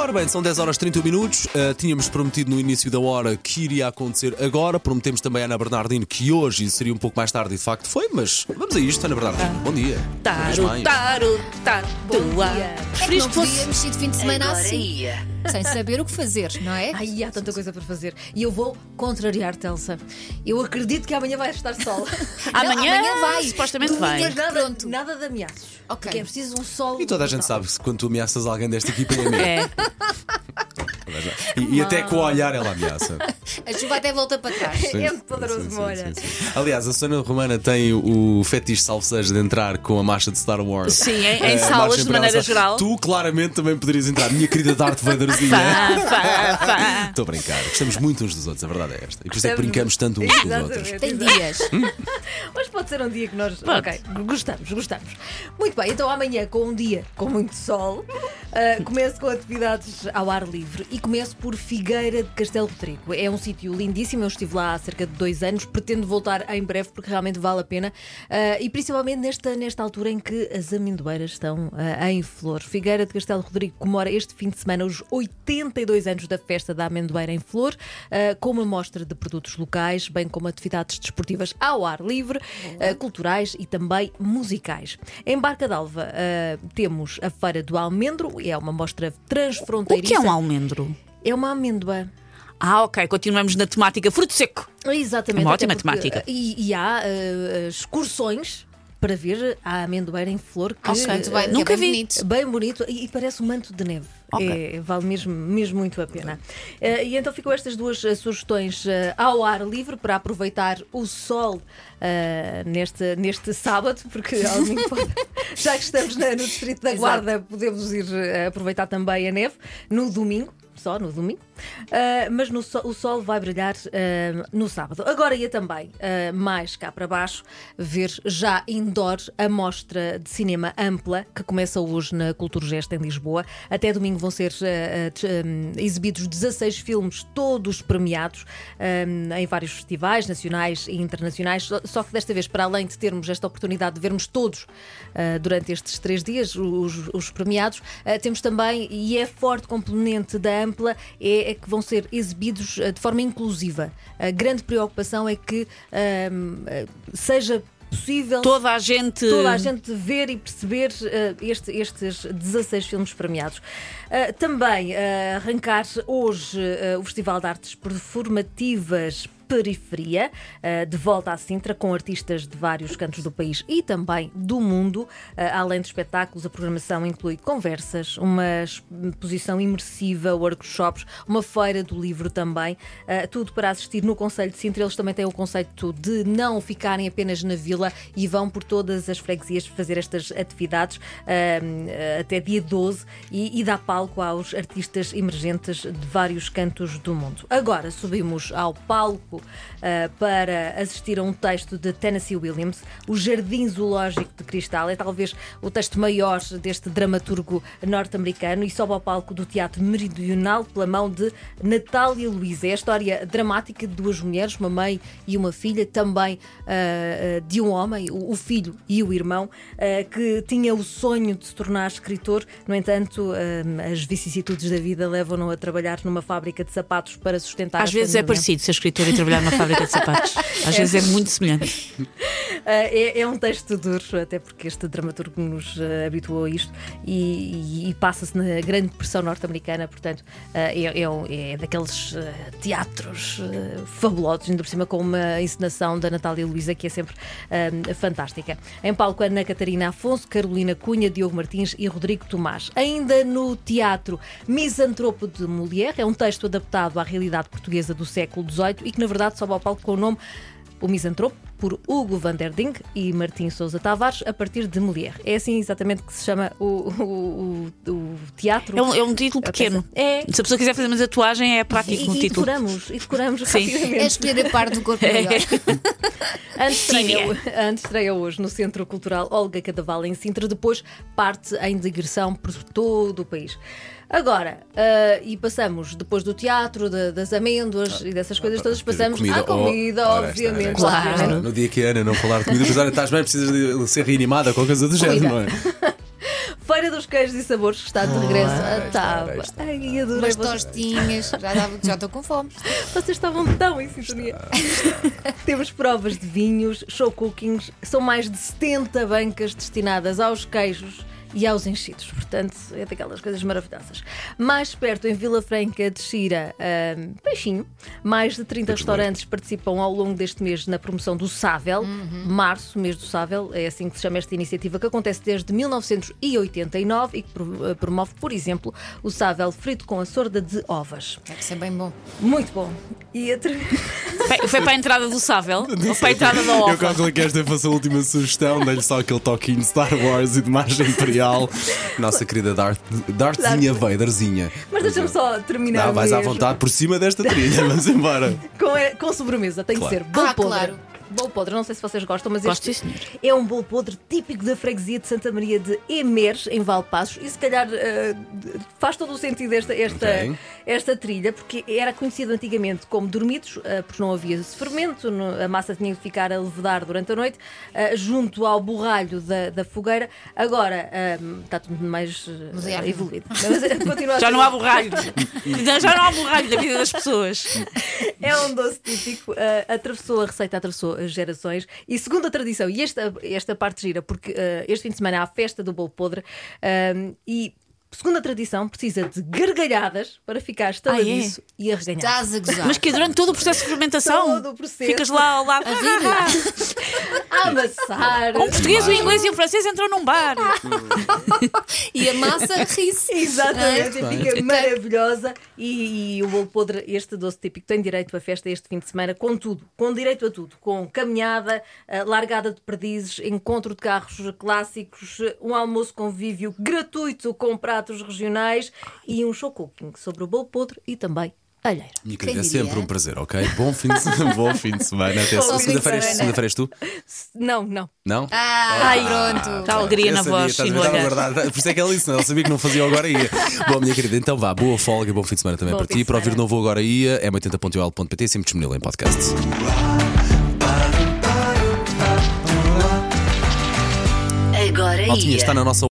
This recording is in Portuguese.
Ora bem, são 10 horas e 31 minutos. Uh, tínhamos prometido no início da hora que iria acontecer agora. Prometemos também à Ana Bernardino que hoje seria um pouco mais tarde e de facto foi, mas vamos a isto, Ana Bernardino. Bom dia. Taro, taro, tatua. É que Preferiste não que fosse. podíamos ir de fim de semana Agora assim, ia. Sem saber o que fazer, não é? Ai, há tanta coisa para fazer. E eu vou contrariar-te, Elsa. Eu acredito que amanhã vai estar sol. amanhã vai. Supostamente Domingo vai. Mas nada, Pronto. nada de ameaços. Ok. Porque é preciso um sol. E toda a gente sabe que quando tu ameaças alguém desta equipa é mesmo. É. E, e até com o olhar ela ameaça. A chuva até volta para trás. Sim, É poderoso, sim, sim, olha. sim, sim. Aliás, a Susana Romana tem o fetiche salvo-seja de entrar com a marcha de Star Wars. Sim, em- em Eh, salas, de maneira Star- geral. Tu claramente também poderias entrar, minha querida Darth Vaderzinha. Estou a brincar. Gostamos muito uns dos outros, a verdade é esta. E por isso é que brincamos tanto uns com os outros. Tem dias. Hoje pode ser um dia que nós. Pode. Ok, gostamos, gostamos. Muito bem, então amanhã, com um dia com muito sol, ah, começo com atividades ao ar livre e começo por Figueira de Castelo Rodrigo. É um sítio lindíssimo, eu estive lá há cerca de dois anos, pretendo voltar em breve porque realmente vale a pena ah, e principalmente nesta, nesta altura em que as amendoeiras estão ah, em flor. Figueira de Castelo Rodrigo comemora este fim de semana os 82 anos da festa da amendoeira em flor, com uma mostra de produtos locais, bem como atividades desportivas ao ar livre, culturais e também musicais. Em Barca d'Alva temos a Feira do Almendro, é uma mostra O transfronteiriça. que é um almendro? É uma amêndoa. Ah, ok, continuamos na temática fruto seco. Exatamente. Uma até ótima porque, temática. E, e há ah, excursões para ver a amendoeira em flor que Ok, muito bem, ah, Nunca é bem vi. bonito. Bem bonito e, e parece um manto de neve. Ok. É, vale mesmo, mesmo muito a pena. Eh, e então ficam estas duas eh, sugestões eh, ao ar livre para aproveitar o sol neste, neste sábado, porque ao domingo pode- já que estamos na- no Distrito da Guarda, podemos ir aproveitar também a neve no domingo. Só no domingo, Ah, mas no o sol vai brilhar ah, no sábado. Agora ia também, ah, mais cá para baixo, ver já indoor a mostra de cinema ampla que começa hoje na Culturgest em Lisboa. Até domingo vão ser exibidos 16 filmes, todos premiados em vários festivais nacionais e internacionais. Só- que desta vez, para além de termos esta oportunidade de vermos todos durante estes três dias, os, os premiados, temos também, e é forte componente da Ampla, é, é que vão ser exibidos ah, de forma inclusiva. A grande preocupação é que ah, ah, seja possível Toda a gente. toda a gente ver e perceber eh, este- estes 16 filmes premiados. Eh, também eh, arrancar hoje eh, o Festival de Artes Performativas. Periferia, de volta à Sintra, com artistas de vários cantos do país e também do mundo. Além de espetáculos, a programação inclui conversas, uma exposição imersiva, workshops, uma feira do livro também. Tudo para assistir no Conselho de Sintra. Eles também têm o conceito de não ficarem apenas na vila e vão por todas as freguesias fazer estas atividades até dia 12 e, e dá palco aos artistas emergentes de vários cantos do mundo. Agora subimos ao palco ah, para assistir a um texto de Tennessee Williams, O Jardim Zoológico de Cristal. É talvez o texto maior deste dramaturgo norte-americano e sobe ao palco do Teatro Meridional pela mão de Natália Luiz. É a história dramática de duas mulheres, uma mãe e uma filha, também ah, de um homem, o, o filho e o irmão, ah, que tinha o sonho de se tornar escritor. No entanto, ah, as vicissitudes da vida levam-no a trabalhar numa fábrica de sapatos para sustentar Às vezes é família. parecido ser escritor e trabalhar numa fábrica de sapatos. Às vezes é muito semelhante. Ah, é, é um texto duro, até porque este dramaturgo nos ah, habituou a isto e, e- passa-se na grande depressão norte-americana, portanto, ah, é, é é daqueles ah, teatros ah, fabulosos, ainda por cima com uma encenação da Natália Luísa que é sempre ah, fantástica. Em palco, Ana Catarina Afonso, Carolina Cunha, Diogo Martins e Rodrigo Tomás. Ainda no teatro, Misantropo de Molière, é um texto adaptado à realidade portuguesa do século XVIII e que, na verdade, sobe ao palco com o nome o Misantropo, por Hugo van der Ding e Martim Sousa Tavares, a partir de Molière. É assim exatamente que se chama o, o, o- o teatro. É um, é um título A pequeno. É. Se a pessoa quiser fazer uma tatuagem, é prático E, no e título. decoramos, e decoramos Sim. É rapidamente. escolher a parte do corpo melhor. Antes estreia, antes estreia hoje no Centro Cultural Olga Cadaval em Sintra, depois parte em digressão por todo o país. Agora, ah, e passamos depois do teatro, da- das amêndoas e dessas coisas todas, passamos à comida, Oh, ora, esta, obviamente. esta. obviamente. No dia que a Ana não falar de comida, depois olha, estás bem, precisas de ser reanimada, qualquer coisa do género, não é? Feira dos Queijos e Sabores, que está de regresso. Ah, Estava. ora está. Ai, adorei. Umas tostinhas. Já dava- já estou com fome. Vocês estavam tão em sintonia. Temos provas de vinhos, show cookings, são mais de 70 bancas destinadas aos queijos e aos enchidos. Portanto, é daquelas coisas maravilhosas. Mais perto, em Vila Franca de Xira, ahm, Peixinho, mais de 30 restaurantes participam ao longo deste mês na promoção do Sável. Março, mês do Sável, é assim que se chama esta iniciativa, que acontece desde 1989 e que pro- promove, por exemplo, o Sável frito com a sorda de ovas. Deve ser bem bom. Muito bom. E a ter- Foi- para a entrada do Sável ou para a entrada da Eu Ova? calculo que esta fosse a última sugestão, dei-lhe só aquele toquinho de Star Wars e de margem imperial. Nossa querida Darth, Darthzinha Vaderzinha. Mas deixa-me só terminar. Não, vais à mesmo. vontade por cima desta trilha, vamos embora. Com, com sobremesa, tem Claro. que ser. Bolo Ah, podre. claro. Bolo podre, não sei se vocês gostam, mas Gosto, este sim, é um bolo podre típico da freguesia de Santa Maria de Emeres, em Valpassos, e se calhar eh, faz todo o sentido esta, esta, Ok. esta trilha, porque era conhecido antigamente como dormidos, eh, porque não havia fermento, no- a massa tinha que ficar a levedar durante a noite, eh, junto ao borralho da, da fogueira. Agora está tudo mais evoluído. Mas, eh, continua a Já não há borralho. Já não há borralho da vida das pessoas. É um doce típico, uh, atravessou a receita, atravessou gerações. E segundo a tradição, e esta, esta parte gira, porque uh, este fim de semana há a festa do bolo podre um, e segundo a tradição precisa de gargalhadas para ficar estaladiço e arreganhado. Estás a gozar. Mas que é durante todo o processo de fermentação Todo o processo. ficas lá ao lado. A amassar. O português, o inglês e o francês entram num bar. E a massa ri-se. Exatamente, e fica maravilhosa. E, e o bolo podre, este doce típico, tem direito à festa este fim de semana, com tudo, com direito a tudo, com caminhada, eh, largada de perdizes, encontro de carros clássicos, eh, um almoço convívio gratuito com pratos regionais e um show cooking sobre o bolo podre e também alheiro. Minha querida, é sempre um prazer, ok? Bom fim de semana. Bom fim de semana. Até segunda-feira. Segunda-feira és tu? Não, não. Não? Ah, Ai, pronto. Está alegria na sabia, voz e. Por isso é que ela disse, não, ela sabia que não fazia agora ia. Bom, minha querida, então vá, boa folga, bom fim de semana também Bom para ti. Para ouvir novo agora ia, é 80.ol.pt, sempre disponível em podcast. Agora ia. está na nossa